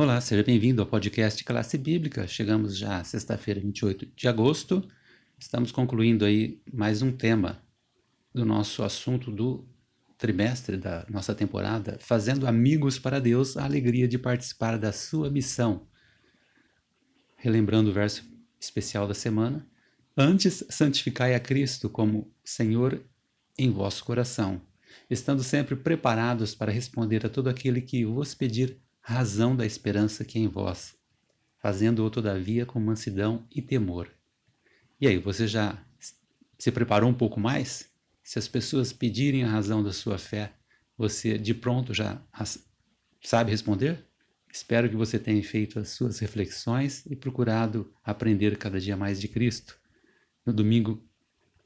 Olá, seja bem-vindo ao podcast Classe Bíblica. Chegamos já sexta-feira, 28 de agosto. Estamos concluindo aí mais um tema do nosso assunto do trimestre da nossa temporada, fazendo amigos para Deus, a alegria de participar da sua missão. Relembrando o verso especial da semana, antes santificai a Cristo como Senhor em vosso coração, estando sempre preparados para responder a todo aquele que vos pedir razão da esperança que é em vós, fazendo-o todavia com mansidão e temor. E aí, você já se preparou um pouco mais? Se as pessoas pedirem a razão da sua fé, você de pronto já sabe responder? Espero que você tenha feito as suas reflexões e procurado aprender cada dia mais de Cristo. No domingo,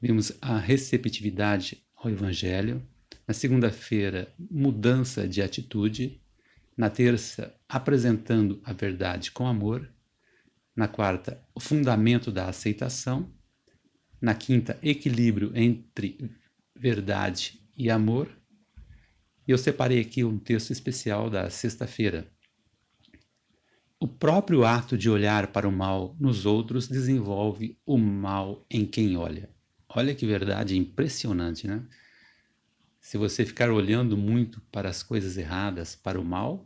vimos a receptividade ao Evangelho. Na segunda-feira, mudança de atitude. Na terça, apresentando a verdade com amor. Na quarta, o fundamento da aceitação. Na quinta, equilíbrio entre verdade e amor. E eu separei aqui um texto especial da sexta-feira. O próprio ato de olhar para o mal nos outros desenvolve o mal em quem olha. Olha que verdade impressionante, né? Se você ficar olhando muito para as coisas erradas, para o mal,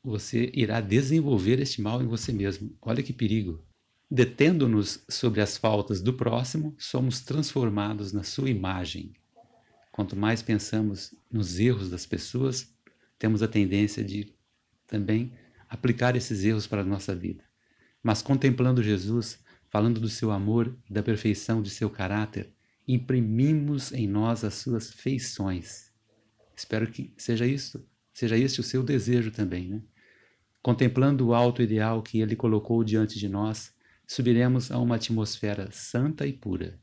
você irá desenvolver este mal em você mesmo. Olha que perigo. Detendo-nos sobre as faltas do próximo, somos transformados na sua imagem. Quanto mais pensamos nos erros das pessoas, temos a tendência de também aplicar esses erros para a nossa vida. Mas contemplando Jesus, falando do seu amor da perfeição de seu caráter, imprimimos em nós as suas feições. Espero que seja isso, seja este o seu desejo também, né? Contemplando o alto ideal que ele colocou diante de nós, subiremos a uma atmosfera santa e pura,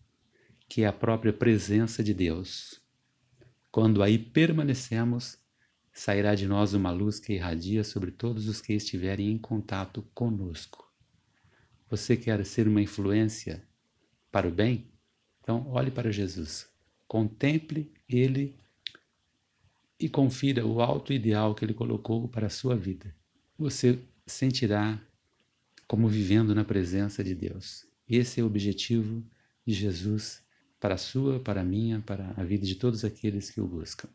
que é a própria presença de Deus. Quando aí permanecemos, sairá de nós uma luz que irradia sobre todos os que estiverem em contato conosco. Você quer ser uma influência para o bem? Então, olhe para Jesus, contemple Ele e confira o alto ideal que Ele colocou para a sua vida. Você sentirá como vivendo na presença de Deus. Esse é o objetivo de Jesus para a sua, para a minha, para a vida de todos aqueles que o buscam.